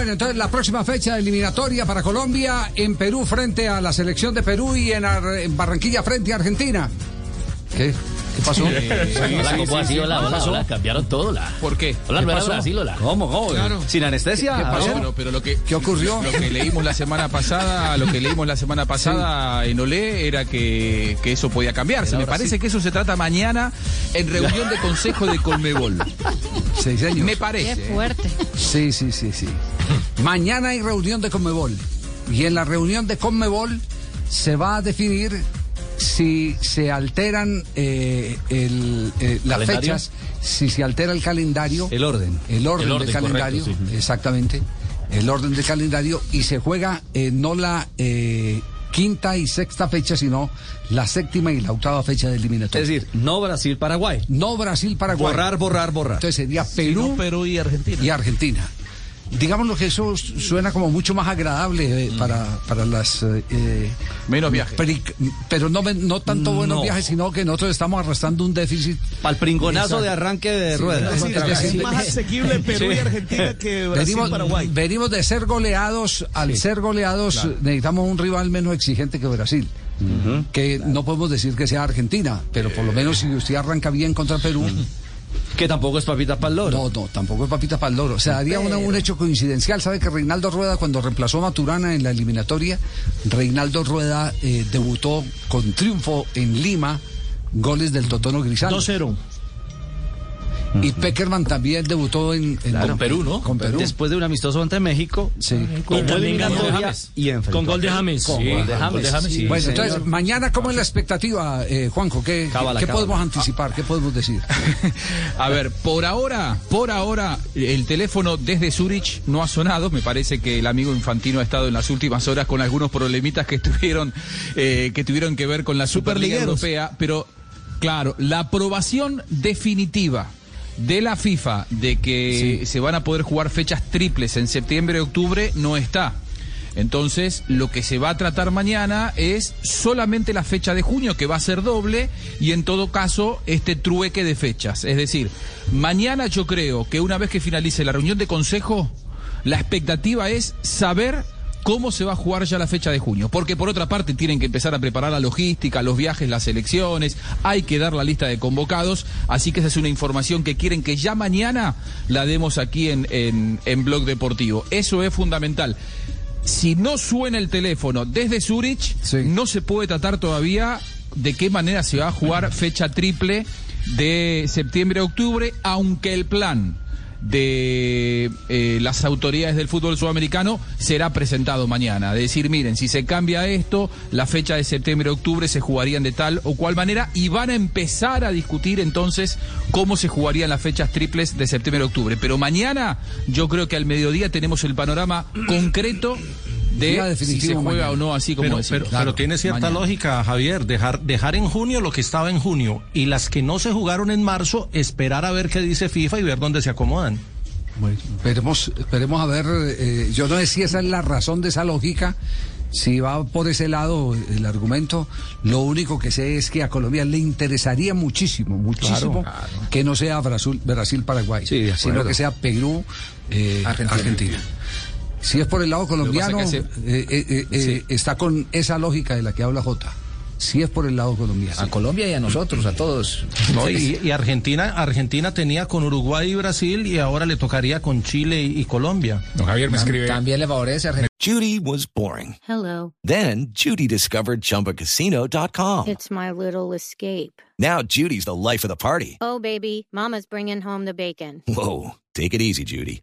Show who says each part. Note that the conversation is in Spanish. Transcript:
Speaker 1: Bueno, entonces la próxima fecha eliminatoria para Colombia en Perú frente a la selección de Perú y en, Ar- en Barranquilla frente a Argentina. ¿Qué? ¿Qué pasó?
Speaker 2: Hola, ¿cómo así? Hola, hola, hola. Cambiaron todo, hola.
Speaker 3: ¿Por qué?
Speaker 2: Hola,
Speaker 1: ¿Qué pasó?
Speaker 2: Hola.
Speaker 4: ¿Cómo? ¿Cómo?
Speaker 3: Claro.
Speaker 4: ¿Sin anestesia?
Speaker 1: ¿Qué pasó?
Speaker 3: No, pero, pero lo que
Speaker 1: ¿Qué ocurrió?
Speaker 3: Lo que leímos la semana pasada, lo que leímos la semana pasada en Olé era que, que eso podía cambiarse. Me parece que eso se trata mañana en reunión de consejo de Colmebol.
Speaker 1: Sí, señor.
Speaker 3: Me
Speaker 5: Qué
Speaker 3: parece. ¿eh?
Speaker 5: fuerte.
Speaker 1: Sí, sí, sí, sí. Mañana hay reunión de Conmebol. Y en la reunión de Conmebol se va a definir si se alteran eh, el, eh, las
Speaker 2: ¿Calendario?
Speaker 1: fechas, si se altera el calendario.
Speaker 4: El orden.
Speaker 1: El orden,
Speaker 2: El orden,
Speaker 1: del calendario,
Speaker 2: correcto, sí.
Speaker 1: exactamente. El orden del calendario y se juega eh, no la eh, quinta y sexta fecha, sino la séptima y la octava fecha de eliminatoria.
Speaker 4: Es decir, no Brasil-Paraguay.
Speaker 1: no Brasil-Paraguay.
Speaker 4: Borrar, borrar, borrar.
Speaker 1: Entonces sería Perú
Speaker 3: Perú y Argentina.
Speaker 1: y Argentina. Digámoslo que eso suena como mucho más agradable eh, para, para las... eh, eh,
Speaker 3: Menos viajes.
Speaker 1: peri- pero no, no tanto buenos
Speaker 4: No.
Speaker 1: viajes, sino que nosotros estamos arrastrando un déficit.
Speaker 4: Para el pringonazo
Speaker 1: Exacto.
Speaker 4: de arranque de
Speaker 1: Sí,
Speaker 4: ruedas.
Speaker 1: es decir, es decir,
Speaker 6: más asequible Perú y Argentina que Brasil
Speaker 1: venimos,
Speaker 6: Paraguay.
Speaker 1: venimos de ser goleados, al ser goleados necesitamos un rival menos exigente que Brasil. Que no podemos decir que sea Argentina, pero por lo menos si usted arranca bien contra Perú,
Speaker 4: Que tampoco es papita para el loro.
Speaker 1: No, no, tampoco es papita para el loro. O sea, haría una- un hecho coincidencial. ¿Sabe que Reinaldo Rueda, cuando reemplazó a Maturana en la eliminatoria, Reinaldo Rueda eh, debutó con triunfo en Lima, goles del Totono Grisal.
Speaker 6: 2-0.
Speaker 1: Y Peckerman también debutó en, en-
Speaker 2: Con Perú, ¿no?
Speaker 1: Con Perú.
Speaker 4: Después de un amistoso ante México.
Speaker 1: Sí.
Speaker 6: Con gol de
Speaker 2: James.
Speaker 4: y
Speaker 6: Con gol de
Speaker 4: a-
Speaker 6: James.
Speaker 4: Con
Speaker 2: Sí,
Speaker 4: gol de
Speaker 2: con
Speaker 4: James.
Speaker 2: gol de James, sí.
Speaker 1: Bueno, entonces, mañana, ¿cómo es la expectativa, eh, Juanjo? ¿Qué,
Speaker 4: Cábala,
Speaker 1: qué
Speaker 4: cábala.
Speaker 1: podemos anticipar? ¿Qué podemos decir?
Speaker 3: A ver, por ahora, por ahora, el teléfono desde Zurich no ha sonado. Me parece que el amigo Infantino ha estado en las últimas horas con algunos problemitas que tuvieron, eh, que tuvieron que ver con la Superliga. Europea. Pero, claro, la aprobación definitiva de la FIFA de que se van a poder jugar fechas triples en septiembre y octubre no está. Entonces, lo que se va a tratar mañana es solamente la fecha de junio, que va a ser doble, y en todo caso, este trueque de fechas. Es decir, mañana yo creo que una vez que finalice la reunión de consejo, la expectativa es saber cómo se va a jugar ya la fecha de junio. Porque por otra parte tienen que empezar a preparar la logística, los viajes, las elecciones, hay que dar la lista de convocados, así que esa es una información que quieren que ya mañana la demos aquí en, en, en Blog Deportivo. Eso es fundamental. Si no suena el teléfono desde Zurich,
Speaker 1: Sí.
Speaker 3: no se puede tratar todavía de qué manera se va a jugar fecha triple de septiembre a octubre, aunque el plan de eh, las autoridades del fútbol sudamericano será presentado mañana. De decir, miren, si se cambia esto, la fecha de septiembre-octubre se jugarían de tal o cual manera y van a empezar a discutir entonces cómo se jugarían las fechas triples de septiembre-octubre. Pero mañana yo creo que al mediodía tenemos el panorama concreto de si se juega
Speaker 1: mañana.
Speaker 3: o no, así como
Speaker 6: Pero,
Speaker 3: decimos.
Speaker 6: pero- pero tiene cierta
Speaker 3: Mañana.
Speaker 6: lógica, Javier, dejar, dejar en junio lo que estaba en junio y las que no se jugaron en marzo, esperar a ver qué dice FIFA y ver dónde se acomodan.
Speaker 1: Bueno, esperemos, esperemos a ver. eh, yo no sé si esa es la razón de esa lógica. Si va por ese lado el argumento, lo único que sé es que a Colombia le interesaría muchísimo, muchísimo que no sea Brasil, Brasil-Paraguay,
Speaker 4: Sí, de
Speaker 1: sino que sea Perú, eh, Argentina. Si es por el lado colombiano,
Speaker 3: que pasa
Speaker 1: eh,
Speaker 3: es
Speaker 1: eh, eh, eh, está con esa lógica de la que habla Jota. Si es por el lado colombiano.
Speaker 2: A Colombia y a nosotros, a todos.
Speaker 6: ¿no? Y, y Argentina, Argentina tenía con Uruguay y Brasil y ahora le tocaría con Chile y, y Colombia.
Speaker 7: Don Javier me escribe.
Speaker 2: También le favorece a Argentina.
Speaker 8: Judy was boring.
Speaker 9: Hello.
Speaker 8: Then Judy discovered ChumbaCasino.com.
Speaker 9: It's my little escape.
Speaker 8: Now Judy's the life of the party.
Speaker 9: Oh, baby, Mama's bringing home the bacon.
Speaker 8: Whoa, take it easy, Judy.